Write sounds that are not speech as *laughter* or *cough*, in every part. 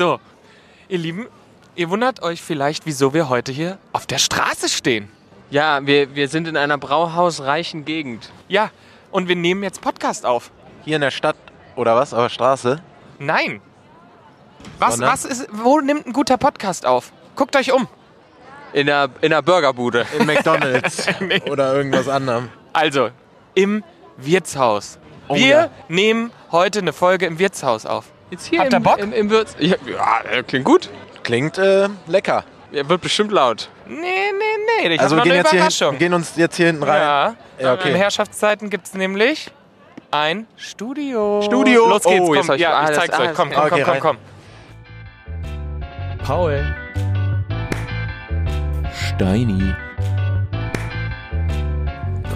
So, ihr Lieben, ihr wundert euch vielleicht, wieso wir heute hier auf der Straße stehen. Ja, wir, wir sind in einer brauhausreichen Gegend. Ja, und wir nehmen jetzt Podcast auf. Hier in der Stadt oder was? Auf der Straße? Nein. Was, Sondern? was ist, wo nimmt ein guter Podcast auf? Guckt euch um. In der, in der Burgerbude. In McDonalds *laughs* oder irgendwas anderem. Also, im Wirtshaus. Oh wir ja. nehmen heute eine Folge im Wirtshaus auf. Jetzt hier Habt im, ihr Bock? Im, im Würz. Ja, ja, klingt gut. Klingt äh, lecker. Ja, wird bestimmt laut. Nee, nee, nee, ich also hab wir noch gehen eine jetzt, hier Überraschung. hin, gehen uns jetzt hier hinten rein. Ja, Ja, okay. in Herrschaftszeiten gibt es nämlich ein Studio. Studio. Los geht's, Oh, komm. hab ich- ja, ah, ich das- zeig's ah, euch. Komm, das- komm, okay, komm, rein. komm, komm. Paul. Steini.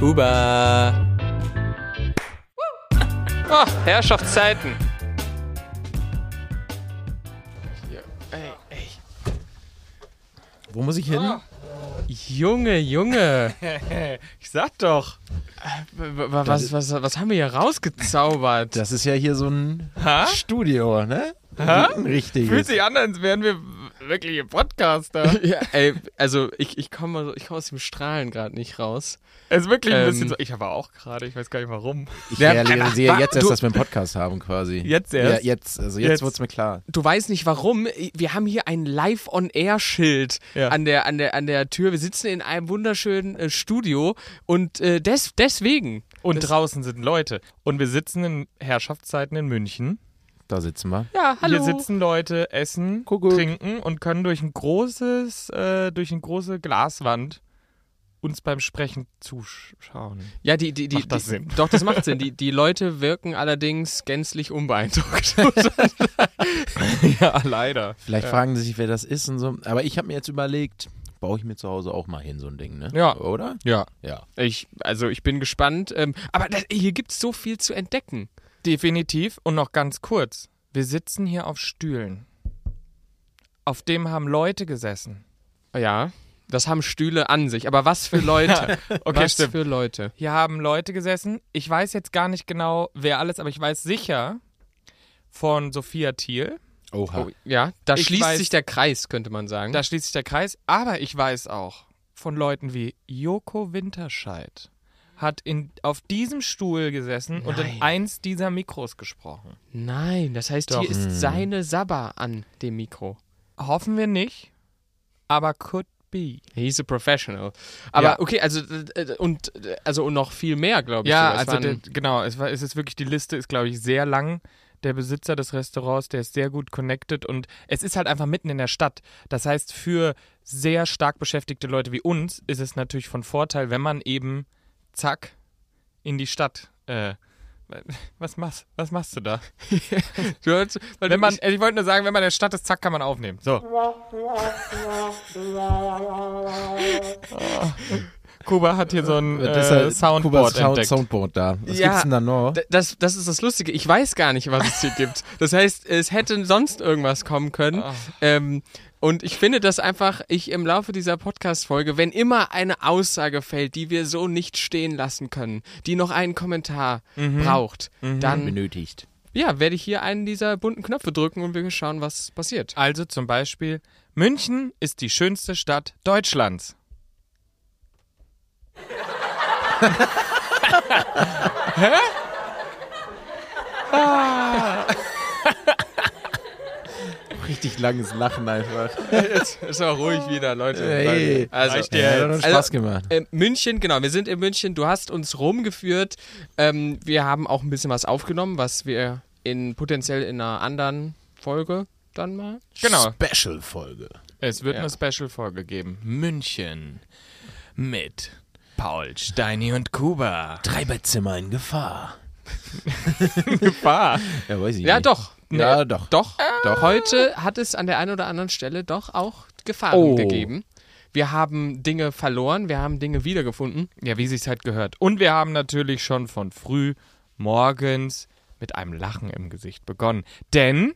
Kuba. Oh, *laughs* Herrschaftszeiten. Wo muss ich hin? Junge, Junge. *laughs* Ich sag doch. W- Was, was, was haben wir hier rausgezaubert? Das ist ja hier so ein Ha? Studio, ne? Ha? Ein richtiges. Fühlt sich an, als wären wir wirkliche Podcaster. *laughs* ja, ey, also ich, ich komme ich komm aus dem Strahlen gerade nicht raus. Es ist wirklich ein Ähm, bisschen so. Ich aber auch gerade, ich weiß gar nicht warum. Ich Ja, realisiere jetzt erst, du- dass wir einen Podcast haben quasi. Jetzt erst? Ja, jetzt. Also jetzt, Jetzt. wird's mir klar. Du weißt nicht warum. Wir haben hier ein Live-on-Air-Schild Ja. an, der, an, der, an der Tür. Wir sitzen in einem wunderschönen äh, Studio und äh, des, deswegen. Und Das- draußen sind Leute. Und wir sitzen in Herrschaftszeiten in München. Da sitzen wir. Ja, hallo. Hier sitzen Leute, essen, Kuckuck. trinken und können durch ein großes, äh, durch eine große Glaswand uns beim Sprechen zuschauen. Ja, die, die, die, Macht das die, Sinn? Doch, das macht Sinn. Die, die Leute wirken allerdings gänzlich unbeeindruckt. *laughs* ja, leider. Vielleicht fragen sie sich, wer das ist und so. Aber ich habe mir jetzt überlegt, baue ich mir zu Hause auch mal hin, so ein Ding, ne? Ja. Oder? Ja, Ja. ich, also ich bin gespannt. Ähm, aber das, hier gibt es so viel zu entdecken. Definitiv. Und noch ganz kurz. Wir sitzen hier auf Stühlen. Auf dem haben Leute gesessen. Ja, das haben Stühle an sich. Aber was für *laughs* Leute? Okay, was stimmt. für Leute? Hier haben Leute gesessen. Ich weiß jetzt gar nicht genau, wer alles, aber ich weiß sicher von Sophia Thiel. Oha. Oh, ja, da Ich schließt weiß- sich der Kreis, könnte man sagen. Da schließt sich der Kreis. Aber ich weiß auch von Leuten wie Joko Winterscheid hat in, auf diesem Stuhl gesessen und in Nein. eins dieser Mikros gesprochen. Nein, das heißt, Doch. hier ist seine Sabba an dem Mikro. Hoffen wir nicht, aber could be. He's a professional. Aber Ja. okay, also äh, und also und noch viel mehr, glaube ich. Ja. Es also der, genau, es, war, es ist wirklich, die Liste ist, glaube ich, sehr lang. Der Besitzer des Restaurants, der ist sehr gut connected und es ist halt einfach mitten in der Stadt. Das heißt, für sehr stark beschäftigte Leute wie uns ist es natürlich von Vorteil, wenn man eben zack in die Stadt. Äh, was machst, was machst du da? *laughs* Du hörst- Wenn man, ich, wollte nur sagen, wenn man in der Stadt ist, zack, kann man aufnehmen. So. *laughs* Kuba hat hier so ein äh, ist Soundboard entdeckt. Soundboard da. Was Ja. gibt's denn da noch? Das, das ist das Lustige. Ich weiß gar nicht, was es hier gibt. Das heißt, es hätte sonst irgendwas kommen können. Ah. Ähm, und ich finde, dass einfach ich im Laufe dieser Podcast-Folge, wenn immer eine Aussage fällt, die wir so nicht stehen lassen können, die noch einen Kommentar braucht, dann benötigt. ja, werde ich hier einen dieser bunten Knöpfe drücken und wir schauen, was passiert. Also zum Beispiel, München ist die schönste Stadt Deutschlands. *laughs* *laughs* Richtig langes Lachen einfach. *laughs* Jetzt ist aber ruhig wieder, Leute. Hey. also, Reicht dir Ja, jetzt. hat uns Also- Spaß gemacht. Äh, München, genau, wir sind in München. Du hast uns rumgeführt. Ähm, wir haben auch ein bisschen was aufgenommen, was wir in potenziell in einer anderen Folge dann mal. Genau. Special-Folge. Es wird Ja. eine Special-Folge geben. München mit Paul, Steini und Kuba. Treiberzimmer in Gefahr. *laughs* Gefahr. Ja, weiß ich Ja, nicht. doch. Ja, Nee, doch. Doch. Doch. Heute hat es an der einen oder anderen Stelle doch auch Gefahren Oh. gegeben. Wir haben Dinge verloren, wir haben Dinge wiedergefunden. Ja, wie sich's halt gehört. Und wir haben natürlich schon von früh morgens mit einem Lachen im Gesicht begonnen. Denn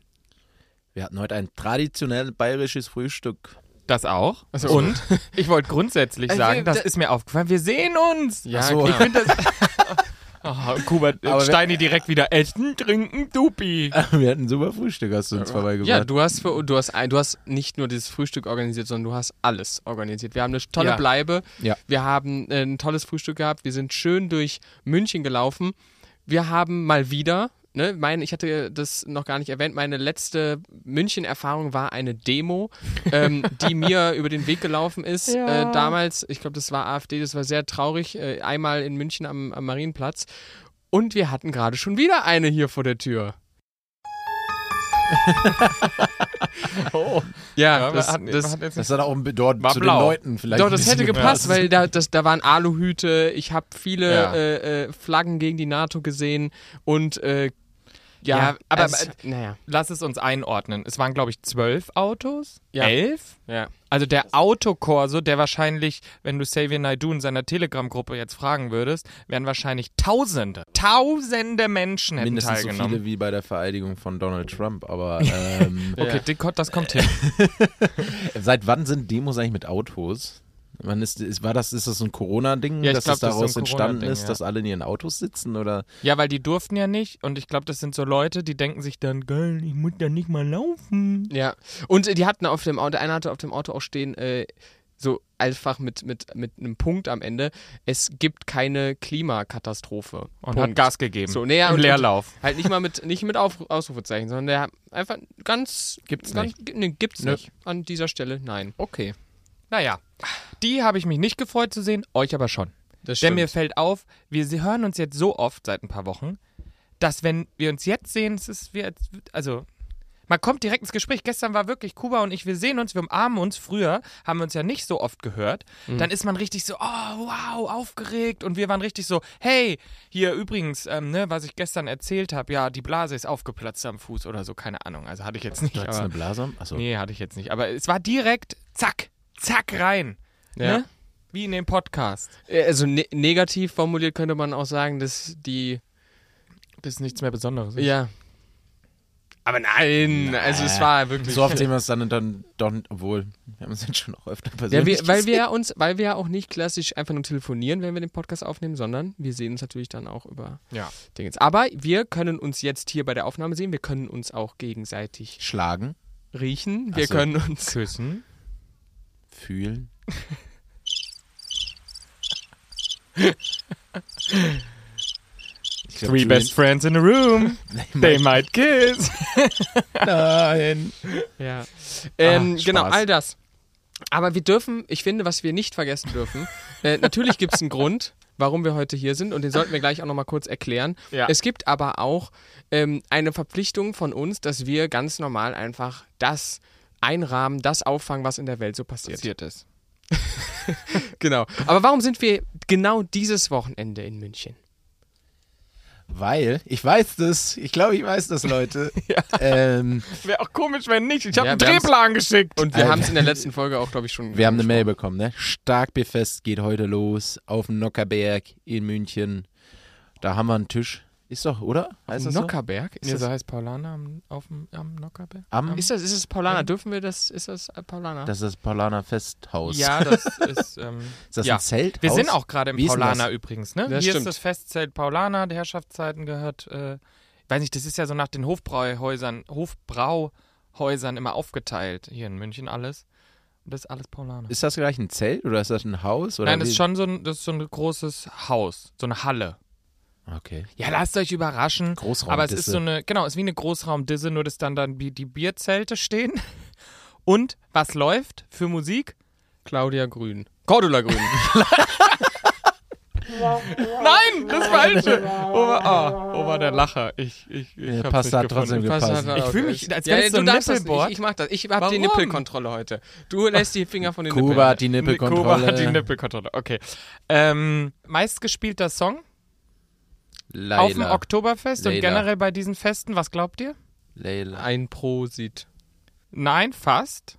Wir hatten heute ein traditionell bayerisches Frühstück. das auch. Also- Und *laughs* ich wollte grundsätzlich Äh, sagen, das da- ist mir aufgefallen, wir sehen uns. Ja, so. Ich finde das. *laughs* Aha, Kuba, äh, Aber Steini direkt wieder essen, trinken, dupi. *laughs* Wir hatten ein super Frühstück, hast du uns vorbeigebracht. Ja, du hast, für, du, hast du hast nicht nur dieses Frühstück organisiert, sondern du hast alles organisiert. Wir haben eine tolle Ja. Bleibe. Ja. Wir haben äh, ein tolles Frühstück gehabt. Wir sind schön durch München gelaufen. Wir haben mal wieder, ne, mein, ich hatte das noch gar nicht erwähnt, meine letzte München-Erfahrung war eine Demo, *laughs* ähm, die mir über den Weg gelaufen ist. Ja. Äh, damals, ich glaube, das war AfD, das war sehr traurig. Äh, einmal in München am, am Marienplatz. Und wir hatten gerade schon wieder eine hier vor der Tür. *laughs* Oh. Ja, Ja, das, hat, das, jetzt Das hat auch dort War zu blau. den Leuten vielleicht Doch, das hätte gepasst, gepasst. weil da, das, da waren Aluhüte, ich habe viele Ja. äh, äh, Flaggen gegen die NATO gesehen und äh, ja, Ja, aber- es, naja. Lass es uns einordnen. Es waren, glaube ich, zwölf Autos. Ja. Elf? Ja. Also der Autokorso, der wahrscheinlich, wenn du Xavier Naidoo in seiner Telegram-Gruppe jetzt fragen würdest, wären wahrscheinlich Tausende, Tausende Menschen hätten Mindestens so teilgenommen. viele wie bei der Vereidigung von Donald Trump, aber *laughs* ähm, okay, Ja. das kommt hin. *laughs* seit wann sind Demos eigentlich mit Autos? Wann ist, ist, war das, ist das ein Corona-Ding, Ja, dass glaub, das das ist so daraus entstanden ist, ja. dass alle in ihren Autos sitzen? Oder? Ja, weil die durften ja nicht und ich glaube, das sind so Leute, die denken sich dann, geil, ich muss ja nicht mal laufen. Ja. Und äh, die hatten auf dem Auto, einer hatte auf dem Auto auch stehen, äh, so einfach mit, mit, mit einem Punkt am Ende, es gibt keine Klimakatastrophe. Und Punkt. hat Gas gegeben. So, nee, ja, Im und- Leerlauf. Halt nicht mal mit, nicht mit Auf, Ausrufezeichen, sondern der hat einfach ganz. Gibt's ganz, Nee, gibt's Nö. nicht. An dieser Stelle, nein. Okay. Naja, die habe ich mich nicht gefreut zu sehen, euch aber schon. Das Denn mir fällt auf, wir hören uns jetzt so oft seit ein paar Wochen, dass wenn wir uns jetzt sehen, es ist wie, als- also man kommt direkt ins Gespräch. Gestern war wirklich Kuba und ich, wir sehen uns, wir umarmen uns. Früher haben wir uns ja nicht so oft gehört. Dann ist man richtig so, oh wow, aufgeregt und wir waren richtig so, hey, hier übrigens, ähm, ne, was ich gestern erzählt habe, ja, die Blase ist aufgeplatzt am Fuß oder so, keine Ahnung. Also hatte ich jetzt nicht. Aber, eine Blase? Achso. nee, hatte ich jetzt nicht. Aber es war direkt, zack, zack rein. Ja. Ne? Wie in den Podcast. Äh, Also ne negativ formuliert könnte man auch sagen, dass die. Das ist nichts mehr Besonderes. Ja. Aber nein, also es war wirklich. So oft sehen wir es dann, dann doch, obwohl, wir haben es jetzt schon auch öfter ja, persönlich wir, weil wir ja uns, weil wir ja auch nicht klassisch einfach nur telefonieren, wenn wir den Podcast aufnehmen, sondern wir sehen uns natürlich dann auch über Ja. Dingens. Aber wir können uns jetzt hier bei der Aufnahme sehen, wir können uns auch gegenseitig Schlagen, riechen, wir so. können uns Küssen. Fühlen. Ich glaub, Three Julian- best friends in a room. *laughs* They might kiss. *laughs* Nein. Ja. Ähm, Ah, genau, all das. Aber wir dürfen, ich finde, was wir nicht vergessen dürfen, *laughs* äh, natürlich gibt es einen Grund, warum wir heute hier sind und den sollten wir gleich auch nochmal kurz erklären. Ja. Es gibt aber auch ähm, eine Verpflichtung von uns, dass wir ganz normal einfach das einrahmen, das auffangen, was in der Welt so passiert. Passiert ist. *laughs* Genau. Aber warum sind wir genau dieses Wochenende in München? Weil, ich weiß das, ich glaube, ich weiß das, Leute. *laughs* Ja. ähm, Wäre auch komisch, wenn nicht. Ich habe Ja, einen Drehplan geschickt. Und wir haben es in der letzten Folge auch, glaube ich, schon. wir haben eine Mail bekommen, ne? Starkbierfest geht heute los auf dem Nockerberg in München. Da haben wir einen Tisch. Ist doch, oder? Heißt das so? Nockerberg? Ist, Nee, das, so heißt Paulaner am, auf dem, am Nockerberg. Am, ist das ist es Paulaner? Dürfen wir das? Ist das äh, Paulaner? das ist das Paulaner Festhaus. Ja, das ist. Ähm, *laughs* Ist das ja. ein Zelt? wir sind auch gerade im Paulaner das? übrigens, ne? Das Hier stimmt. ist das Festzelt Paulaner, der Herrschaftszeiten gehört. Äh, weiß nicht, das ist ja so nach den Hofbrauhäusern, Hofbrauhäusern immer aufgeteilt. Hier in München alles. Und das ist alles Paulaner. Ist das gleich ein Zelt oder ist das ein Haus? Oder Nein, das ist schon so ein, das ist so ein großes Haus, so eine Halle. Okay. Ja, lasst euch überraschen. Großraum. Aber es ist so eine, genau, es ist wie eine Großraumdisse, nur dass dann dann die die Bierzelte stehen. *laughs* Und was läuft für Musik? Claudia Grün. Cordula Grün. *laughs* Nein, das Falsche. Wo war, ah, wo war der Lacher? Ich, ich, ich Ja, hab's passt, nicht trotzdem gepasst. Ich fühl mich, als ja, wär's so du ein Nippelboard. nicht. Ich mach das. Ich hab die? Nippelkontrolle heute. Du lässt die Finger von den Kuba Nippeln. hat die Kuba Nippelkontrolle. hat die Nippelkontrolle. Okay. Ähm, meistgespielter Song Leila. auf dem Oktoberfest und Leila. generell bei diesen Festen, was glaubt ihr? Leila. Ein Prosit. Nein, fast.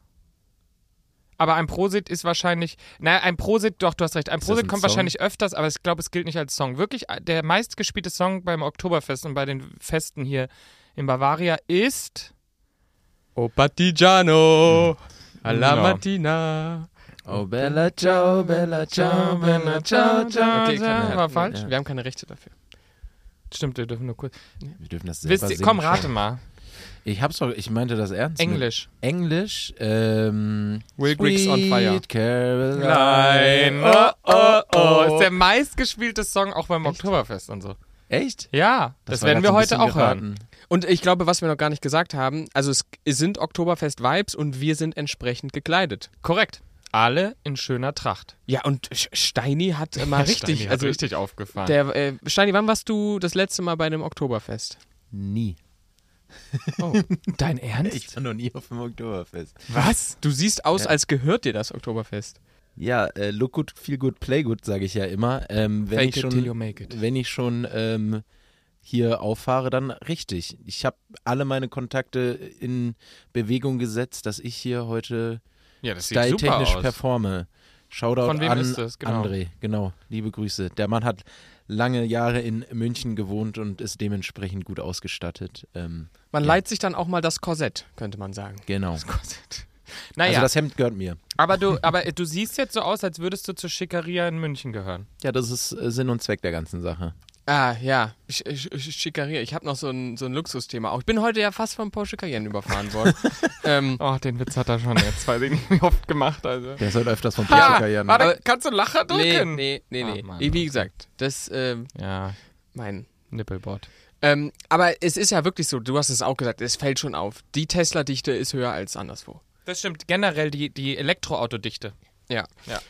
Aber ein Prosit ist wahrscheinlich, naja, ein Prosit, doch, du hast recht, ein Prosit ein kommt Song? wahrscheinlich öfters, aber ich glaube, es gilt nicht als Song. Wirklich, äh, der meistgespielte Song beim Oktoberfest und bei den Festen hier in Bavaria ist Oh Partigiano. Alla No. mattina. Oh, Bella Ciao, Bella Ciao, Bella Ciao, Ciao. Okay, ciao. War falsch? Wir haben keine Rechte dafür. Stimmt, wir dürfen nur kurz. Wir dürfen das selber Wisst ihr, singen. komm, rate mal. Ich hab's doch, ich meinte das ernst. mit- Englisch. Englisch, ähm. Will Griggs on Fire. Caroline. Nein. Oh, oh, oh. Ist der meistgespielte Song auch beim Oktoberfest und so. Echt? Ja, das, war werden wir heute auch hören. geraten. Und ich glaube, was wir noch gar nicht gesagt haben, also es, es sind Oktoberfest-Vibes und wir sind entsprechend gekleidet. Korrekt. Alle in schöner Tracht. Ja, und Steini hat mal *laughs* richtig, Steini hat also richtig aufgefahren. der, äh, Steini, wann warst du das letzte Mal bei einem Oktoberfest? Nie. oh, dein *laughs* Ernst? Ich war noch nie auf dem Oktoberfest. Was? Du siehst aus, als gehört dir das Oktoberfest. Ja, äh, look good, feel good, play good, sage ich ja immer. Ähm, wenn, Fake ich it till you schon, make it. wenn ich schon ähm, hier auffahre, dann richtig. Ich habe alle meine Kontakte in Bewegung gesetzt, dass ich hier heute Ja, das sieht super styletechnisch aus. performe. Shoutout Von wem an ist das? Genau. André. Genau, liebe Grüße. Der Mann hat lange Jahre in München gewohnt und ist dementsprechend gut ausgestattet. Ähm, Man Ja. leiht sich dann auch mal das Korsett, könnte man sagen. genau. Naja, Also das Hemd gehört mir. aber, du, aber du siehst jetzt so aus, als würdest du zur Schickeria in München gehören. Ja, das ist äh, Sinn und Zweck der ganzen Sache. Ah, ja, Sch Sch Sch- Schickeria. Ich habe noch so ein, so ein Luxusthema auch. Ich bin heute ja fast vom Porsche Cayenne überfahren worden. *laughs* ähm, Oh, den Witz hat er schon jetzt, weiß ich nicht, wie oft gemacht. Also. Der soll öfters von Ja, Porsche Cayenne. warte, Aber- kannst du Lacher nee, drücken? nee, nee, Ah, nee. Mann. Wie gesagt, das, ähm, Ja, mein. Nippelbot. Ähm, aber es ist ja wirklich so, du hast es auch gesagt, es fällt schon auf. Die Tesla-Dichte ist höher als anderswo. Das stimmt, generell die, die Elektroautodichte. Ja.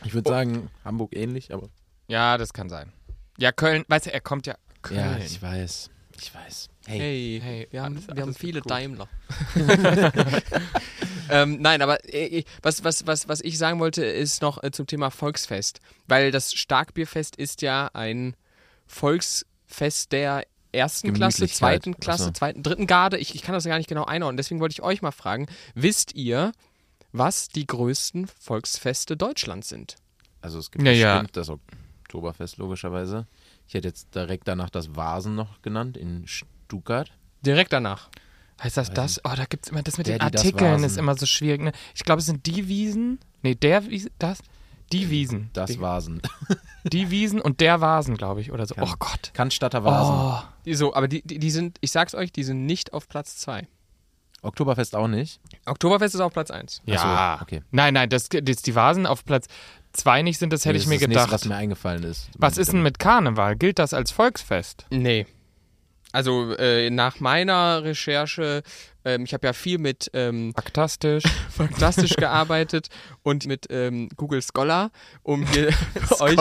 Ich würde sagen, Hamburg ähnlich, aber. Ja, das kann sein. Ja, Köln, weißt du, er kommt ja. Köln. Ja, ich weiß. Ich weiß. Hey. Hey, Hey, wir haben, alles- wir haben alles viele wird gut. Daimler. *laughs* *laughs* ähm, nein, aber äh, was, was, was, was ich sagen wollte, ist noch äh, zum Thema Volksfest. Weil das Starkbierfest ist ja ein Volksfest der ersten Klasse, zweiten Klasse, Achso. zweiten, dritten Garde. Ich, ich kann das gar nicht genau einordnen. Deswegen wollte ich euch mal fragen, wisst ihr, was die größten Volksfeste Deutschlands sind? Also es gibt Ja, ja. bestimmt das Oktoberfest logischerweise. Ich hätte jetzt direkt danach das Vasen noch genannt in Stuttgart. Direkt danach. Heißt das das? Oh, da gibt es immer das mit Der, den Artikeln, ist immer so schwierig. Ne? Ich glaube, es sind die Wiesen. Nee, der Wiesen, das? Die Wiesen. Das die, Vasen. die Wiesen und der Vasen, glaube ich, oder so. Kann- Oh Gott. Cannstatter Vasen. Oh. Die, so, aber die, die, die sind, ich sag's euch, die sind nicht auf Platz 2. Oktoberfest auch nicht. Oktoberfest ist auf Platz 1. Ja. So, okay. Nein, nein, das, das die Vasen auf Platz zwei nicht sind, das hätte Das ich mir ist das gedacht. Nächste, was mir eingefallen ist. was ist denn mit Karneval? Gilt das als Volksfest? Nee. Also äh, nach meiner Recherche, ähm, ich habe ja viel mit ähm, Faktastisch. *laughs* Fantastisch gearbeitet und mit ähm, Google Scholar, um hier *laughs* euch,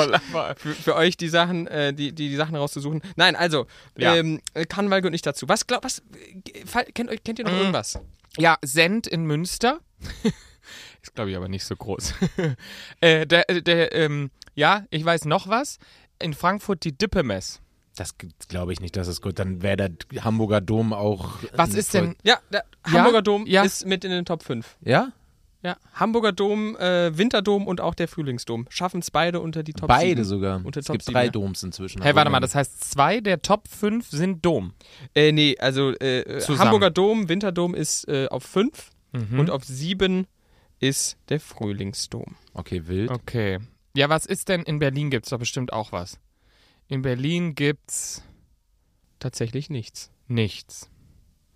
für, für euch die Sachen, äh, die, die, die Sachen rauszusuchen. Nein, also, Ja. ähm, Karneval gehört nicht dazu. Was glaubt, was, äh, kennt, euch- kennt ihr noch Mm. irgendwas? Ja, Send in Münster. *laughs* Ist, glaube ich, aber nicht so groß. äh, der, der, ähm, ja, ich weiß noch was. In Frankfurt die Dippemess. Das glaube ich nicht, das ist gut. Dann wäre der Hamburger Dom auch. Was ist denn? Ja, der Ja? Hamburger Dom Ja. ist mit in den Top 5. Volk- Ja? Ja, Hamburger Dom, äh, Winterdom und auch der Frühlingsdom schaffen es beide unter die Top Beide 7. sogar. Unter es Top gibt sieben, drei ja. Doms inzwischen. Hey, Also warte mal, wenn- das heißt, zwei der Top 5 sind Dom. Äh, nee, also äh, Zusammen. Hamburger Dom, Winterdom ist äh, auf 5 Mhm. und auf 7 ist der Frühlingsdom. Okay, wild. Okay. Ja, was ist denn in Berlin? Gibt es doch bestimmt auch was. In Berlin gibt's Tatsächlich nichts. nichts.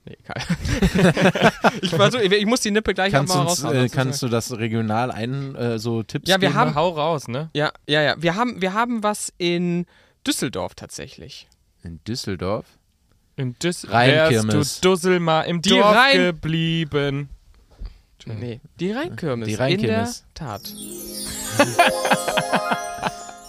Nee, egal. *laughs* ich, so, ich muss die Nippe gleich Kannst, mal raushauen. äh, kannst du das regional ein, äh, so Tipps Ja, wir geben? haben- Hau raus, ne? ja, ja, ja. Wir haben, wir haben was in Düsseldorf tatsächlich. In Düsseldorf? In Düs Rheinkirmes. wärst du Dussel mal im Die Dorf Rhein- geblieben. Nee, die Rheinkirmes. Die In der Rheinkirmes. Tat. *laughs*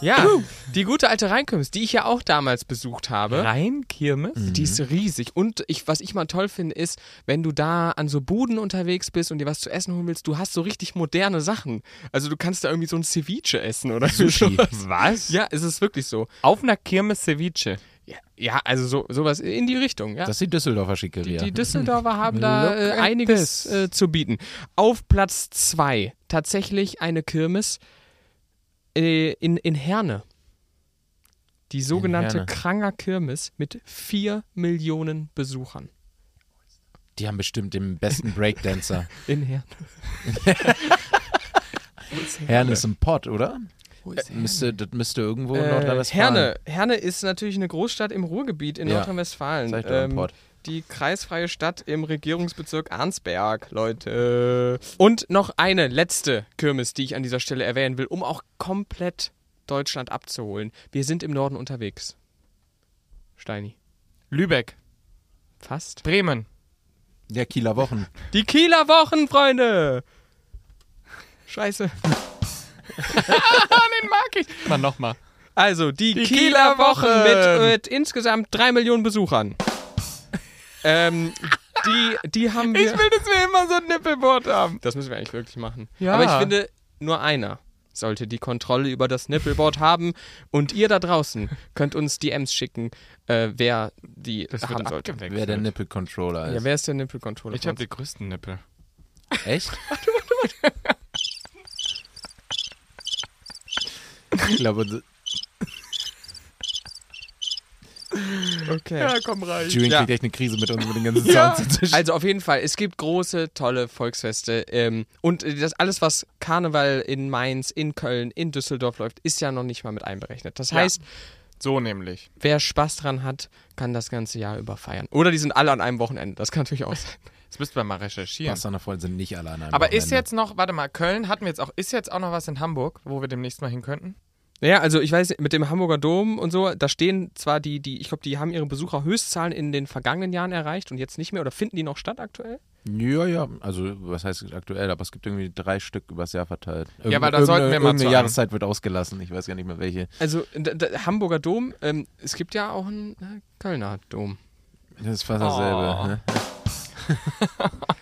ja, die gute alte Rheinkirmes, die ich ja auch damals besucht habe. Rheinkirmes? Die ist riesig. Und ich, was ich mal toll finde, ist, wenn du da an so Buden unterwegs bist und dir was zu essen holen willst, du hast so richtig moderne Sachen. Also du kannst da irgendwie so ein Ceviche essen oder Sushi. sowas. Was? Ja, es ist wirklich so. Auf einer Kirmes Ceviche. Ja, ja also so, sowas in die Richtung, ja. Das ist die Düsseldorfer Die, Schickeria. die Düsseldorfer haben da äh, einiges äh, zu bieten. Auf Platz zwei tatsächlich eine Kirmes äh, in, in Herne. Die sogenannte Herne. Kranger Kirmes mit vier Millionen Besuchern. Die haben bestimmt den besten Breakdancer. *laughs* In *laughs* Herne. Herne ist ein Pott, oder? Wo ist Müsste, das müsste irgendwo in Äh, Nordrhein-Westfalen. Herne. Herne ist natürlich eine Großstadt im Ruhrgebiet in Ja. Nordrhein-Westfalen. Sag die kreisfreie Stadt im Regierungsbezirk Arnsberg, Leute. Und noch eine letzte Kirmes, die ich an dieser Stelle erwähnen will, um auch komplett Deutschland abzuholen. Wir sind im Norden unterwegs. Steini. Lübeck, Fast. Bremen. Der Kieler Wochen. *laughs* Die Kieler Wochen, Freunde! Scheiße. *laughs* Den mag ich. Mal nochmal. Also, die, Die Kieler Kieler Wochen Wochen. mit, mit insgesamt drei Millionen Besuchern. Ähm, die, die haben wir. Ich will, dass wir immer so ein Nippelboard haben. Das müssen wir eigentlich wirklich machen. Ja. Aber ich finde, nur einer sollte die Kontrolle über das Nippelboard haben. Und ihr da draußen könnt uns DMs schicken, äh, wer die Das haben sollte. Wer der Nippel-Controller ist. Ja, wer ist der Nippelcontroller? ich habe die größten Nippel. Echt? *laughs* ich glaube, okay. komm rein. Julian Ja. kriegt echt eine Krise mit uns mit den ganzen Ja. Dazwischen. Also auf jeden Fall, es gibt große, tolle Volksfeste. Ähm, und äh, das alles, was Karneval in Mainz, in Köln, in Düsseldorf läuft, ist ja noch nicht mal mit einberechnet. Das Ja. heißt, So nämlich. wer Spaß dran hat, kann das ganze Jahr über feiern. Oder die sind alle an einem Wochenende. Das kann natürlich auch sein. *laughs* Das müsst ihr mal recherchieren. Bastard Freunde sind nicht alle an einem Aber ist Wochenende. jetzt noch, warte mal, Köln hatten wir jetzt auch, ist jetzt auch noch was in Hamburg, wo wir demnächst mal hin könnten? Naja, also ich weiß, mit dem Hamburger Dom und so, da stehen zwar die, die ich glaube, die haben ihre Besucherhöchstzahlen in den vergangenen Jahren erreicht und jetzt nicht mehr. Oder finden die noch statt aktuell? Ja, ja, also was heißt aktuell, aber es gibt irgendwie drei Stück übers Jahr verteilt. Ja, weil da sollten wir mal Irgendeine. Jahreszeit wird ausgelassen, ich weiß gar nicht mehr welche. Also Hamburger Dom, ähm, es gibt ja auch einen äh, Kölner Dom. Das ist fast dasselbe. Oh. Ne? *laughs*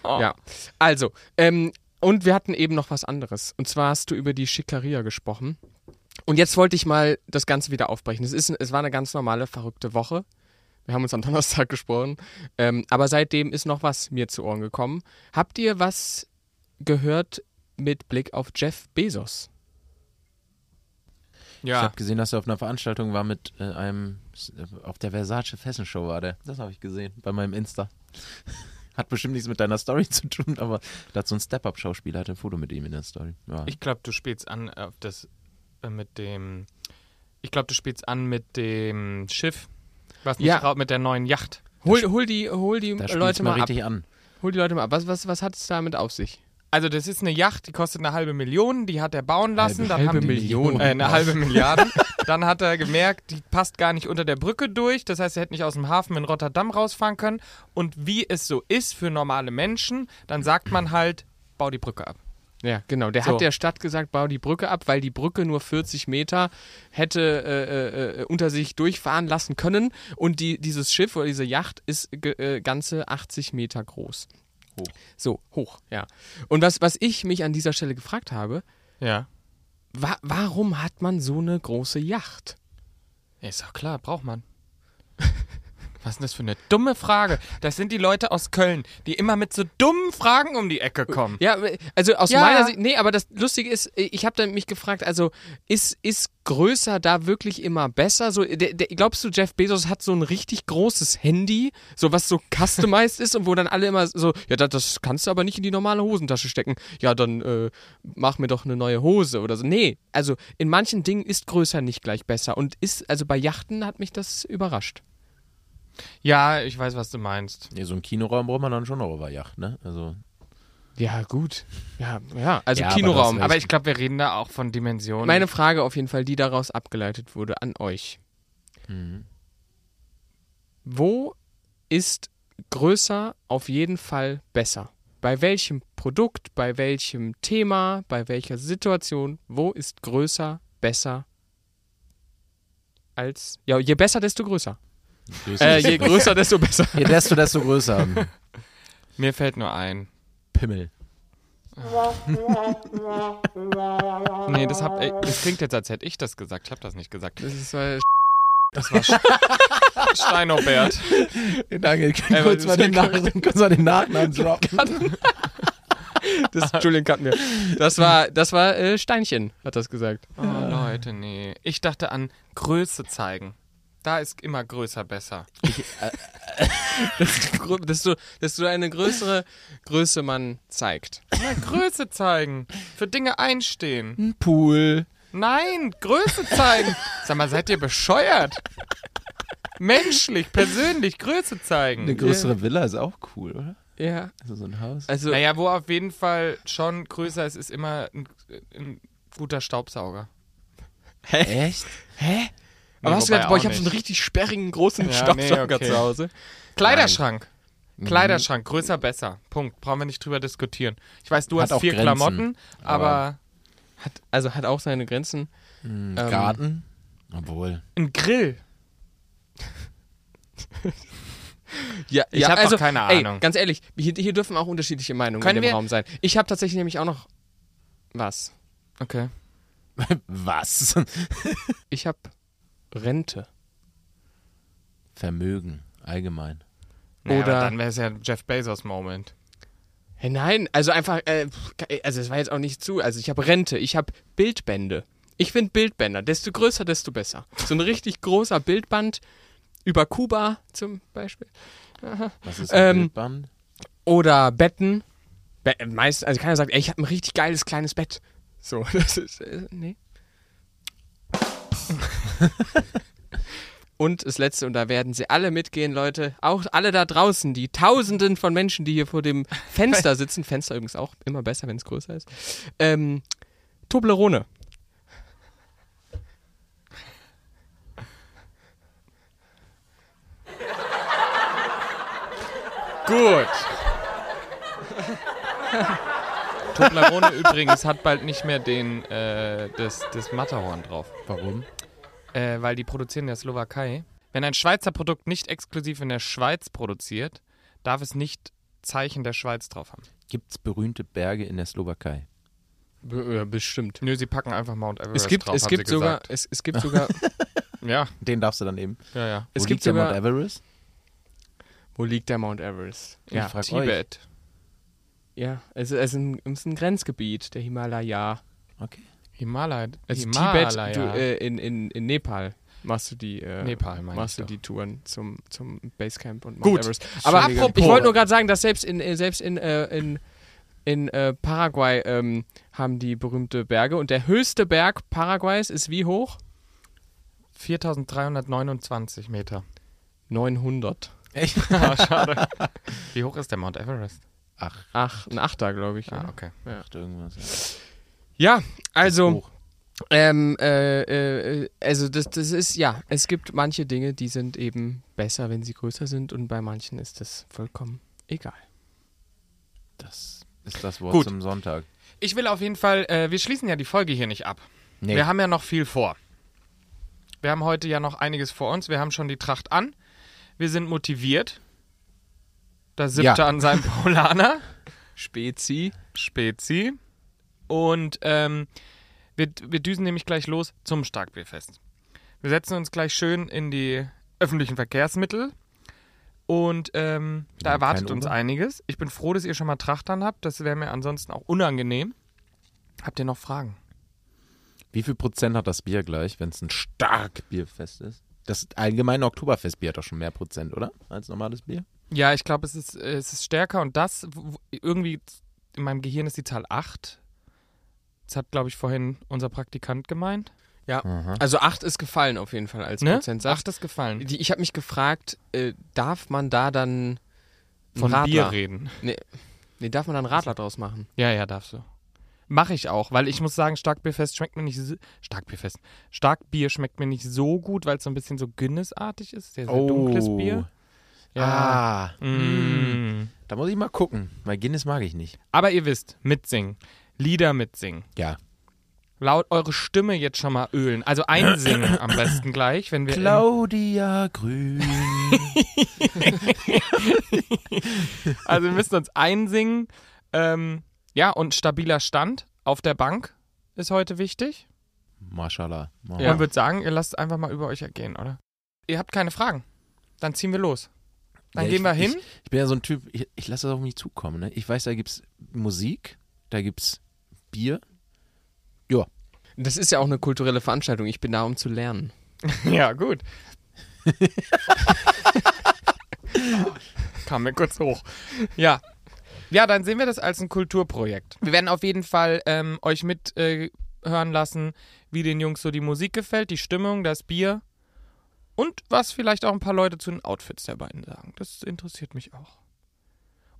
*laughs* Ja. Also, ähm, und wir hatten eben noch was anderes. Und zwar hast du über die Schickeria gesprochen. Und jetzt wollte ich mal das Ganze wieder aufbrechen. Es, ist, es war eine ganz normale, verrückte Woche. Wir haben uns am *laughs* Donnerstag gesprochen. Ähm, aber seitdem ist noch was mir zu Ohren gekommen. Habt ihr was gehört mit Blick auf Jeff Bezos? Ich Ja. habe gesehen, dass er auf einer Veranstaltung war mit äh, einem, auf der Versace Fashion Show war der. Das habe ich gesehen, bei meinem Insta. *laughs* Hat bestimmt nichts mit deiner Story *laughs* zu tun, aber da hat so ein Step-Up-Schauspieler, hat ein Foto mit ihm in der Story. Ja. Ich glaube, du spielst an auf das äh, mit dem. Ich glaube, du spielst an mit dem Schiff, was nicht Ja. mit der neuen Yacht. Hol, hol die, hol die da Leute mal mal ab. richtig an. Hol die Leute mal ab. Was, was, was hat es damit auf sich? Also das ist eine Yacht, die kostet eine halbe Million, die hat er bauen lassen. Halbe- dann halbe haben die, Million. Äh, eine halbe Milliarde. *laughs* dann hat er gemerkt, die passt gar nicht unter der Brücke durch. Das heißt, er hätte nicht aus dem Hafen in Rotterdam rausfahren können. Und wie es so ist für normale Menschen, dann sagt man halt, bau die Brücke ab. Ja, genau. Der So. hat der Stadt gesagt, bau die Brücke ab, weil die Brücke nur 40 Meter hätte äh, äh, unter sich durchfahren lassen können. Und die, dieses Schiff oder diese Yacht ist äh, ganze 80 Meter groß. Hoch. So, hoch, ja. Und was, was ich mich an dieser Stelle gefragt habe, Ja. wa warum hat man so eine große Yacht? Ist doch klar, braucht man. *laughs* Was ist denn das für eine dumme Frage? Das sind die Leute aus Köln, die immer mit so dummen Fragen um die Ecke kommen. Ja, also aus Ja. meiner Sicht, nee, aber das Lustige ist, ich habe dann mich gefragt, also ist, ist größer da wirklich immer besser? So, der, der, glaubst du, Jeff Bezos hat so ein richtig großes Handy, so was so customized ist und wo dann alle immer so, ja, das, das kannst du aber nicht in die normale Hosentasche stecken. Ja, dann äh, mach mir doch eine neue Hose oder so. Nee, also in manchen Dingen ist größer nicht gleich besser und ist, also bei Yachten hat mich das überrascht. Ja, ich weiß, was du meinst. Nee, so einen Kinoraum braucht man dann schon noch über Yacht, ne? Also, Ja, gut. Ja, ja, also Ja, aber Kinoraum. das Aber ich glaube, wir reden da auch von Dimensionen. Meine Frage auf jeden Fall, die daraus abgeleitet wurde, an euch. mhm. Wo ist größer auf jeden Fall besser? Bei welchem Produkt, bei welchem Thema, bei welcher Situation, wo ist größer besser als. Ja, je besser, desto größer. Größer, Äh, je größer. desto besser. Je desto, desto größer. *laughs* Mir fällt nur ein. Pimmel. *laughs* Nee, das, hab, ey, das klingt jetzt, als hätte ich das gesagt. Ich habe das nicht gesagt. Das ist äh, Das war *laughs* Steinobert. Danke, Ey, kurz, mal den kurz mal den Nachnamen droppen. das, Entschuldigung, cut mir. Das war, das war äh, Steinchen, hat das gesagt. Oh, Leute, nee. Ich dachte an Größe zeigen. Da ist immer größer besser. Grö- Desto, desto eine größere Größe man zeigt. Na, Größe zeigen. Für Dinge einstehen. Ein Pool. Nein, Größe zeigen. Sag mal, seid ihr bescheuert? Menschlich, persönlich, Größe zeigen. Eine größere Villa ist auch cool, oder? Ja. Also so ein Haus. Also, Naja, wo auf jeden Fall schon größer ist, ist immer ein, ein guter Staubsauger. Echt? hä? Aber hast du gedacht, boah, ich habe so einen richtig sperrigen, großen Ja, Staubsauger nee, okay. zu Hause. Kleiderschrank. Kleiderschrank, größer, besser. Punkt. Brauchen wir nicht drüber diskutieren. Ich weiß, du Hat hast vier Grenzen, Klamotten, aber, aber- Hat, also hat auch seine Grenzen. Ein Ähm, Garten? Obwohl. ein Grill. Ja, Ich ja, hab doch also, keine ey, Ahnung. Ganz ehrlich, hier, hier dürfen auch unterschiedliche Meinungen Können in dem wir- Raum sein. Ich habe tatsächlich nämlich auch noch was. Okay. *laughs* Was? Ich habe Rente. Vermögen, allgemein. Naja, Oder- dann wäre es ja Jeff Bezos Moment. Hey, nein, also einfach, äh, also es war jetzt auch nicht zu. Also ich habe Rente, ich habe Bildbände. Ich finde Bildbänder, desto größer, desto besser. So ein richtig großer Bildband über Kuba zum Beispiel. Was ist ein Ähm, Bildband? Oder Betten. Be meist, also keiner sagt, ey, ich habe ein richtig geiles kleines Bett. So, *laughs* das ist, äh, nee. Und das letzte, und da werden sie alle mitgehen, Leute, auch alle da draußen, die Tausenden von Menschen, die hier vor dem Fenster sitzen, Fenster übrigens auch immer besser, wenn es größer ist, ähm, Toblerone. Gut. Toblerone übrigens hat bald nicht mehr den, äh, das, das Matterhorn drauf. Warum? Äh, weil die produzieren in der Slowakei. Wenn ein Schweizer Produkt nicht exklusiv in der Schweiz produziert, darf es nicht Zeichen der Schweiz drauf haben. Gibt es berühmte Berge in der Slowakei? Ja, bestimmt. Nö, sie packen einfach Mount Everest Es gibt, drauf, es haben gibt sie sogar, gesagt. es, es gibt sogar, *laughs* Ja, Den darfst du dann eben. ja, ja. es Wo gibt liegt der sogar, Mount Everest? wo liegt der Mount Everest? Ich Ja, frag Tibet. Ja, es ist, es ist, ein, es ist ein Grenzgebiet, der Himalaya. Okay. Himalaya. Ist Himalaya. Tibet, du, äh, in, in, in Nepal machst du die, äh, Nepal, machst du die Touren zum, zum Basecamp und Mount Gut. Everest. Aber apropos, ich wollte nur gerade sagen, dass selbst in, äh, selbst in, äh, in, in äh, Paraguay ähm, haben die berühmte Berge und der höchste Berg Paraguays ist wie hoch? 4329 Meter. 900. Echt? *laughs* Ah, schade. Wie hoch ist der Mount Everest? Ach, Ach, ein Achter, glaube ich. Ah, Ja, okay. acht irgendwas. ja also Hoch. Ähm, äh, äh, also das, das ist, ja, es gibt manche Dinge, die sind eben besser, wenn sie größer sind und bei manchen ist das vollkommen egal. Das ist das Wort Gut. zum Sonntag. Ich will auf jeden Fall, äh, wir schließen ja die Folge hier nicht ab. Nee. Wir haben ja noch viel vor. Wir haben heute ja noch einiges vor uns. Wir haben schon die Tracht an. Wir sind motiviert. Da siebte Ja. an seinem *laughs* Paulaner. Spezi. Spezi. Und ähm, wir, wir düsen nämlich gleich los zum Starkbierfest. Wir setzen uns gleich schön in die öffentlichen Verkehrsmittel. Und ähm, da erwartet uns einiges. Ich bin froh, dass ihr schon mal Tracht an habt. Das wäre mir ansonsten auch unangenehm. Habt ihr noch Fragen? Wie viel Prozent hat das Bier gleich, wenn es ein stark Bierfest ist? Das allgemeine Oktoberfestbier hat doch schon mehr Prozent, oder? Als normales Bier? Ja, ich glaube, es ist, es ist stärker und das irgendwie in meinem Gehirn ist die Zahl 8. Das hat, glaube ich, vorhin unser Praktikant gemeint. Aha. Also 8 ist gefallen auf jeden Fall als Ne? Prozentsatz. 8 ist gefallen. Die, ich habe mich gefragt, äh, darf man da dann Von Radler, Bier reden. Nee, darf man da einen Radler draus machen? Ja, ja, darfst du. Mache ich auch, weil ich muss sagen, Starkbierfest schmeckt mir nicht so, Starkbierfest. Starkbier schmeckt mir nicht so gut, weil es so ein bisschen so Guinness-artig ist. Sehr, sehr dunkles Bier. Ja. Ah, Mm. da muss ich mal gucken, weil Guinness mag ich nicht. Aber ihr wisst, mitsingen. Lieder mitsingen. Ja. Laut eure Stimme jetzt schon mal ölen. Also einsingen am besten gleich, wenn wir. Claudia Grün. *laughs* Also wir müssen uns einsingen. Ähm, ja, und stabiler Stand auf der Bank ist heute wichtig. Mashallah. Ja. Man würde sagen, ihr lasst einfach mal über euch ergehen, oder? Ihr habt keine Fragen. Dann ziehen wir los. Dann Ja, gehen ich- wir hin. Ich, ich bin ja so ein Typ, ich, ich lasse das auf mich zukommen. Ne? Ich weiß, da gibt es Musik, da gibt es Bier. Das ist ja auch eine kulturelle Veranstaltung. Ich bin da, um zu lernen. *laughs* ja, gut. *laughs* Kam mir kurz hoch. Ja. Ja, dann sehen wir das als ein Kulturprojekt. Wir werden auf jeden Fall ähm, euch mit äh, hören lassen, wie den Jungs so die Musik gefällt, die Stimmung, das Bier und was vielleicht auch ein paar Leute zu den Outfits der beiden sagen. Das interessiert mich auch.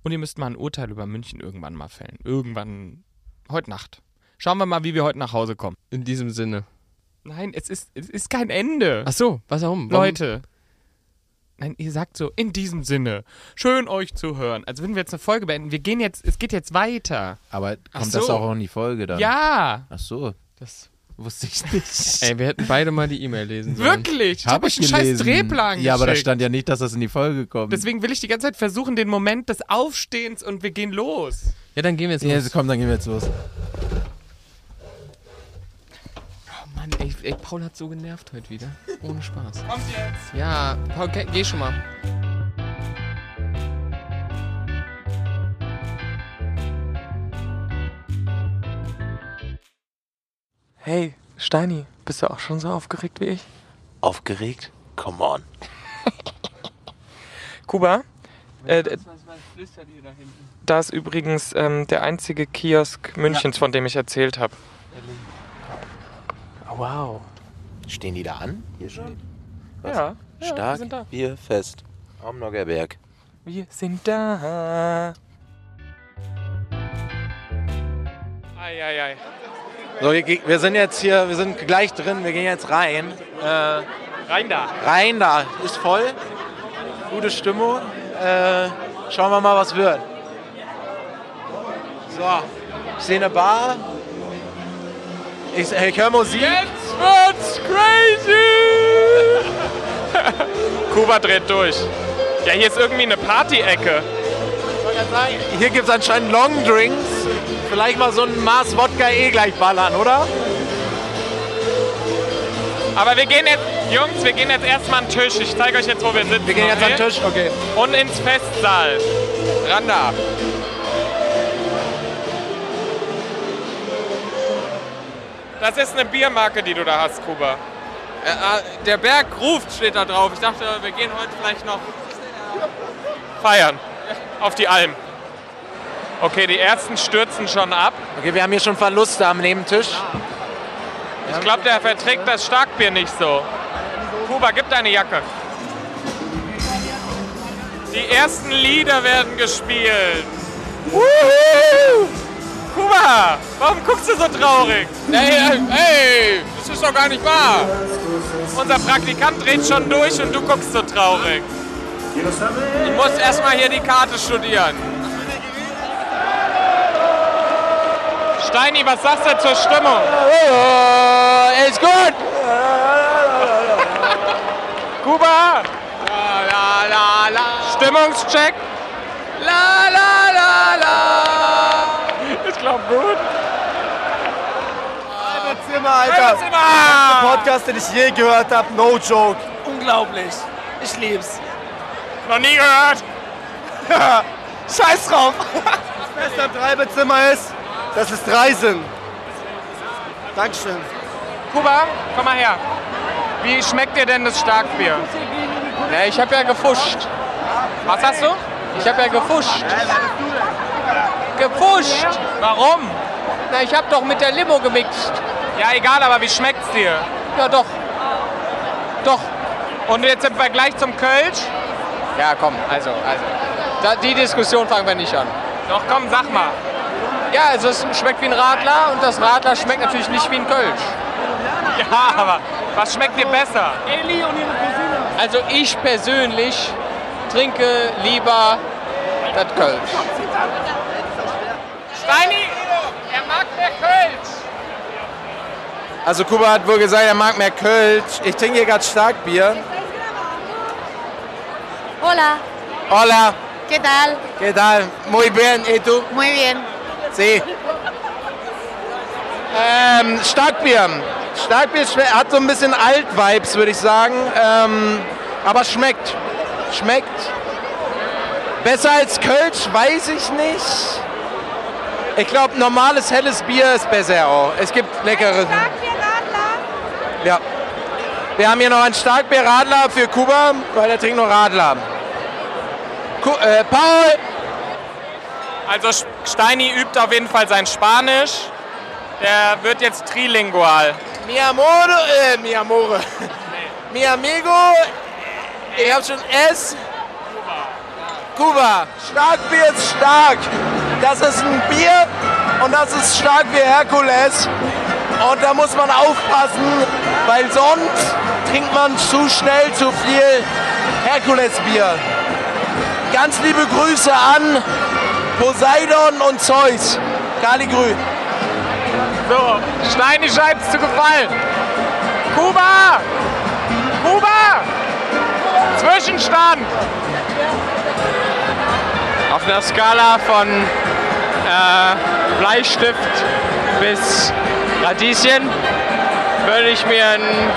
Und ihr müsst mal ein Urteil über München irgendwann mal fällen. Irgendwann heute Nacht. Schauen wir mal, wie wir heute nach Hause kommen. In diesem Sinne. Nein, es ist, es ist kein Ende. Ach so, was warum? warum? Leute. Nein, ihr sagt so, in diesem Sinne. Schön euch zu hören. Also wenn wir jetzt eine Folge beenden, wir gehen jetzt, es geht jetzt weiter. Aber kommt so. das auch in die Folge dann? Ja. Ach so, Das, wusste ich nicht. ey, wir hätten beide mal die E-Mail lesen sollen. Wirklich? Ich Hab habe euch einen scheiß gelesen. Drehplan Ja, aber da geschickt. stand ja nicht, dass das in die Folge kommt. Deswegen will ich die ganze Zeit versuchen, den Moment des Aufstehens und wir gehen los. Ja, dann gehen wir jetzt ja, los. komm, dann gehen wir jetzt los. Oh Mann, ey, ey, Paul hat so genervt heute wieder. Ohne Spaß. Kommt jetzt. Ja, Paul, geh, geh schon mal. Hey, Steini, bist du auch schon so aufgeregt wie ich? Aufgeregt? Come on. *laughs* Kuba, äh, da ist übrigens ähm, der einzige Kiosk Münchens, von dem ich erzählt habe. Oh, wow. Stehen die da an? Hier schon? Was? Ja, ja, Stark, wir sind da. wir fest. Am Noggerberg. Wir sind da. Eieiei. So, wir, ge- wir sind jetzt hier, wir sind gleich drin, wir gehen jetzt rein. Äh, Rein da. rein da, ist voll. Gute Stimmung. Äh, schauen wir mal, was wird. So, ich sehe eine Bar. Ich, ich höre Musik. Jetzt wird's crazy! *laughs* Kuba dreht durch. Ja, hier ist irgendwie eine Party-Ecke. Hier gibt es anscheinend Longdrinks. Vielleicht mal so ein Maß Wodka eh gleich ballern, oder? Aber wir gehen jetzt, Jungs, wir gehen jetzt erstmal an den Tisch. Ich zeige euch jetzt, wo wir sitzen. Wir gehen jetzt okay? an den Tisch, okay. Und ins Festsaal. Randa. Das ist eine Biermarke, die du da hast, Kuba. Äh, der Berg ruft, steht da drauf. Ich dachte, wir gehen heute vielleicht noch. Feiern. Auf die Alm. Okay, die ersten stürzen schon ab. Okay, wir haben hier schon Verluste am Nebentisch. Ich glaube, der verträgt das Starkbier nicht so. Kuba, gib deine Jacke. Die ersten Lieder werden gespielt. Wuhu! Kuba, warum guckst du so traurig? Ey, ey, das ist doch gar nicht wahr. Unser Praktikant dreht schon durch und du guckst so traurig. Ich muss erstmal hier die Karte studieren. Steini, was sagst du zur Stimmung? Oh, ist gut. *laughs* Kuba, La la la la. Stimmungscheck. La la la la. Ich glaube gut. Zimmer, Alter. Zimmer! Podcast, den ich je gehört habe, no joke. Unglaublich. Ich lieb's. Noch nie gehört. *laughs* Scheiß drauf. Das Beste am Dreibezimmer ist, dass es drei sind. Dankeschön. Kuba, komm mal her. Wie schmeckt dir denn das Starkbier? Na, ich habe ja gefuscht. Was hast du? Ich habe ja gefuscht. Gefuscht. Warum? Na, ich habe doch mit der Limo gemixt. Ja, egal, aber wie schmeckt's dir? Ja, doch. Doch. Und jetzt im Vergleich zum Kölsch? Ja, komm, also, also. Da, die Diskussion fangen wir nicht an. Doch, komm, sag mal. Ja, also es schmeckt wie ein Radler und das Radler schmeckt natürlich nicht wie ein Kölsch. Ja, aber was schmeckt dir besser? Also ich persönlich trinke lieber das Kölsch. Steini, er mag mehr Kölsch. Also Kuba hat wohl gesagt, er mag mehr Kölsch. Ich trinke hier gerade Starkbier. Hola, Hola, ¿qué tal? ¿qué tal? Muy bien, ¿y tú? Muy bien. Sí. Ähm, Starkbier. Starkbier hat so ein bisschen Alt-Vibes, würde ich sagen. Ähm, aber schmeckt. Schmeckt. Besser als Kölsch, weiß ich nicht. Ich glaube, normales helles Bier ist besser auch. Es gibt leckere. Ja. Wir haben hier noch einen Starkbier-Radler für Kuba, weil er trinkt nur Radler. Ku äh, Paul! Also Steini übt auf jeden Fall sein Spanisch. Der wird jetzt trilingual. Mi amore, äh, mi amore. Mi amigo, ich hab schon S. Kuba. Starkbier ist stark. Das ist ein Bier und das ist stark wie Herkules. Und da muss man aufpassen, weil sonst trinkt man zu schnell zu viel Herkulesbier. Ganz liebe Grüße an Poseidon und Zeus. Kaligrü. So, Steini scheint's zu gefallen. Kuba! Kuba! Zwischenstand! Auf einer Skala von äh, Bleistift bis Radieschen würde ich mir einen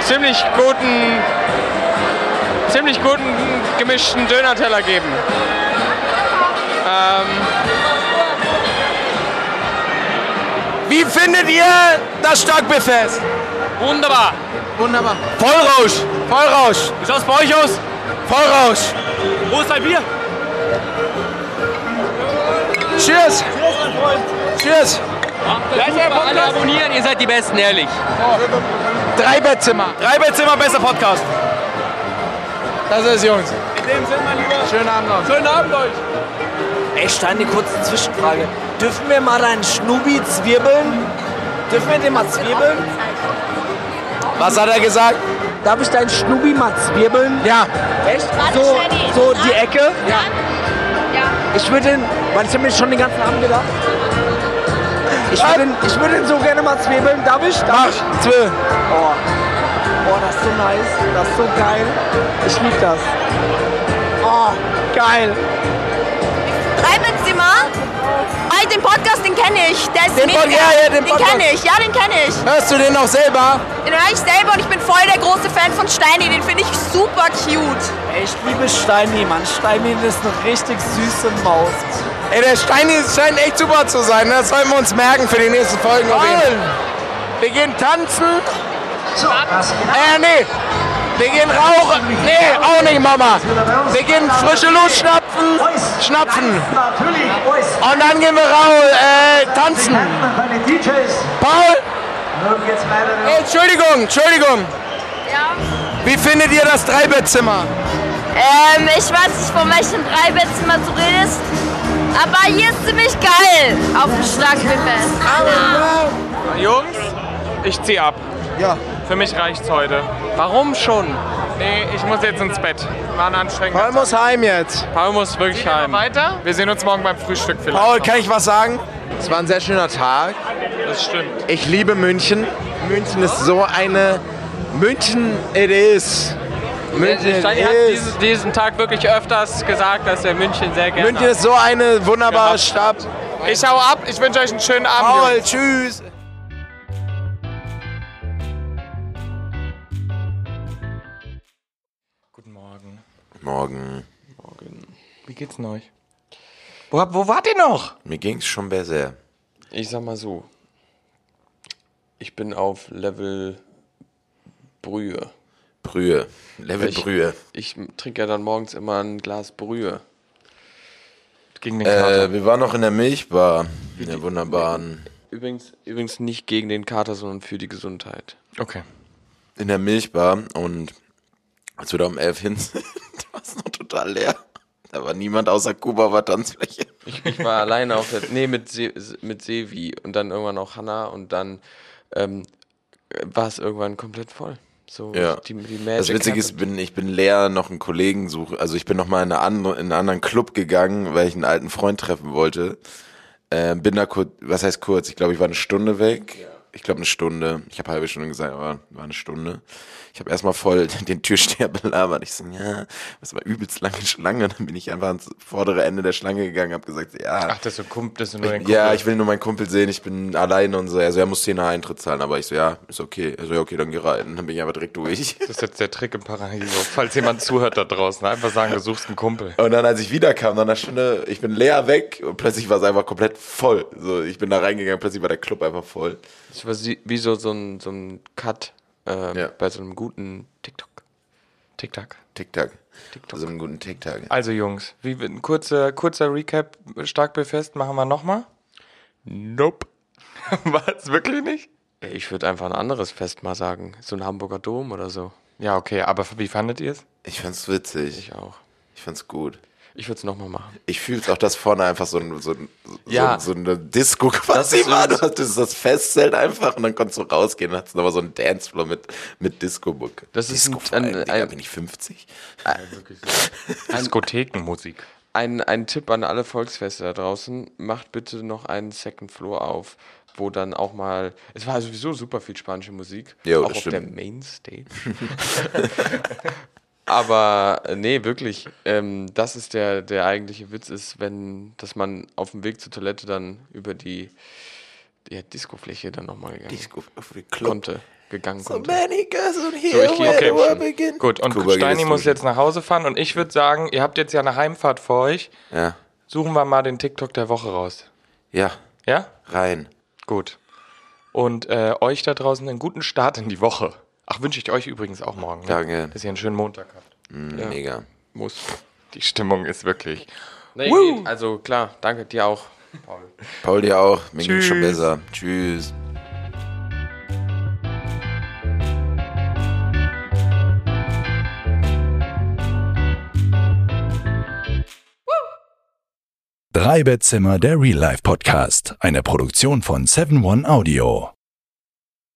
ziemlich guten, ziemlich guten gemischten Döner-Teller geben. Ähm, Wie findet ihr das Starkbierfest? wunderbar! Wunderbar. Vollrausch. Vollrausch. Wie schaut's bei euch aus? Vollrausch. Wo ist dein Bier? Cheers. Cheers. Alle abonnieren, ihr seid die Besten, ehrlich. Drei Bettzimmer. Drei Bettzimmer, besser Podcast. Das ist Jungs. In dem Sinne, mein Lieber. Schönen Abend noch. Schönen Abend euch. Ey, Stein, eine kurze Zwischenfrage. Dürfen wir mal deinen Schnubi zwirbeln? Dürfen wir den mal zwirbeln? Was hat er gesagt? Darf ich deinen Schnubi mal zwirbeln? Ja. Echt? So, so die Ecke? Ja. Ich würde den, weil ich habe mir schon den ganzen Abend gedacht. Ich würde ihn, ich würde ihn so gerne mal zwirbeln. Darf ich? Darf Mach. ich? Zwölf. Oh. oh, das ist so nice. Das ist so geil. Ich liebe das. Oh, geil. Ah, den Podcast, den kenne ich. Der ist Den mega. Pod- ja, ja, den den Podcast. kenne ich, ja, den kenne ich. Hörst du den auch selber? Den höre ich selber und ich bin voll der große Fan von Steini. Den finde ich super cute. Ey, ich liebe Steini, Mann. Steini ist eine richtig süße Maus. Ey, der Steini scheint echt super zu sein. ne? Das sollten wir uns merken für die nächsten Folgen. auf jeden Fall. Wir gehen tanzen. Äh, nee. Wir gehen rauchen. Nee, auch nicht, Mama. Wir gehen frische Luft schnapfen. Schnapfen. Und dann gehen wir raus, äh, tanzen. Paul? Oh, Entschuldigung, Entschuldigung. Ja. Wie findet ihr das Dreibettzimmer? Ähm, ich weiß nicht, von welchem Dreibettzimmer du redest. Aber hier ist ziemlich geil auf dem Schlagbierfest. Jungs, ich zieh ab. Ja. Für mich reicht's heute. Warum schon? Nee, ich muss jetzt ins Bett. War ein anstrengender Paul muss heim jetzt. Paul muss wirklich heim. Weiter? Wir sehen uns morgen beim Frühstück vielleicht. Paul, kann ich was sagen? Es war ein sehr schöner Tag. Das stimmt. Ich liebe München. München ist so eine. München, it is. München, it Steini hat diesen, diesen Tag wirklich öfters gesagt, dass er München sehr gerne München ist so eine wunderbare. Stadt. Ich hau ab. Ich wünsche euch einen schönen Abend. Paul, tschüss. Morgen. Morgen. Wie geht's denn euch? Wo, wo wart ihr noch? Mir ging's schon besser. Ich sag mal so. Ich bin auf Level Brühe. Brühe. Level Ich- Brühe. Ich trinke ja dann morgens immer ein Glas Brühe. Gegen den Kater. Äh, wir waren noch in der Milchbar. In der wunderbaren. Übrigens, übrigens nicht gegen den Kater, sondern für die Gesundheit. okay. In der Milchbar. Und als wir da um elf hin sind, *laughs* war es noch total leer. Da war niemand außer Kuba auf der Tanzfläche. Ich, ich war alleine auf der. Nee, mit, Se, mit Sevi und dann irgendwann auch Hanna und dann ähm, war es irgendwann komplett voll. So Ja. die, die Das Witzige ist, bin, ich bin leer noch einen Kollegen suche. Also ich bin noch mal in, eine andere, in einen anderen Club gegangen, weil ich einen alten Freund treffen wollte. Äh, bin da kurz, was heißt kurz? Ich glaube, ich war eine Stunde weg. Ich glaube eine Stunde. Ich habe halbe Stunde gesagt, aber war eine Stunde. Ich habe erstmal voll *laughs* den Türsteher belabert. Ich so, ja, das war übelst lange *laughs* Schlange. Dann bin ich einfach ans vordere Ende der Schlange gegangen, habe gesagt, ja, Ach, das ist Kumpel, das ist nur dein ich, Kumpel. ja, ich will nur meinen Kumpel sehen, ich bin alleine und so. Also er muss 10 Eintritt zahlen, aber ich so, ja, ist okay. Also ja, okay, dann geh rein. Dann bin ich einfach direkt durch. Das ist jetzt der Trick im Paradiso. Falls jemand zuhört da draußen, einfach sagen, du suchst einen Kumpel. Und dann, als ich wiederkam, nach einer Stunde, ich bin leer weg und plötzlich war es einfach komplett voll. So, ich bin da reingegangen, plötzlich war der Club einfach voll. War sie- wie so, so, ein, so ein Cut ähm, Ja. bei so einem guten TikTok. Tick-Tack. Tick-Tack. Also einen guten Tick-Tack. Also Jungs, wie, ein kurzer, kurzer Recap, Starkbierfest machen wir nochmal. Nope. *laughs* Was? Wirklich nicht? Ich würde einfach ein anderes Fest mal sagen. So ein Hamburger Dom oder so. Ja, okay, aber wie fandet ihr es? Ich fand's witzig. Ich auch. Ich fand's gut. Ich würde es nochmal machen. Ich fühle auch, dass vorne einfach so, ein, so, ein, Ja. so, so eine Disco quasi ist war. Du hattest das Festzelt einfach und dann konntest du rausgehen und hattest nochmal so einen Dancefloor mit, mit Disco-Mucke. Das ist Disco ein- ein- ein- bin ich 50? Diskothekenmusik. Ein, ein Tipp an alle Volksfeste da draußen, macht bitte noch einen Second Floor auf, wo dann auch mal, es war sowieso super viel spanische Musik, Jo, auch das auf stimmt. der Mainstage. *laughs* Aber äh, nee, wirklich, ähm, das ist der, der eigentliche Witz ist, wenn, dass man auf dem Weg zur Toilette dann über die ja, Discofläche dann nochmal gegangen Disco auf die Club. konnte, gegangen So konnte. many girls on So, here, ich gehe where okay, begin? Gut, und Kuba Steini muss jetzt nach Hause fahren und ich würde sagen, ihr habt jetzt ja eine Heimfahrt vor euch. Ja, Suchen wir mal den TikTok der Woche raus. ja, Ja? rein. Gut. Und äh, euch da draußen einen guten Start in die Woche. Ach, wünsche ich euch übrigens auch morgen. Ne? Danke. Dass ihr einen schönen Montag habt. Mm, Ja. Mega. Muss. Die Stimmung ist wirklich. Nee, geht. Also klar, danke dir auch, Paul. Paul dir auch. Mir ging schon Tschüss. besser. Tschüss. Drei Bettzimmer der Real Life Podcast, eine Produktion von 7 One Audio.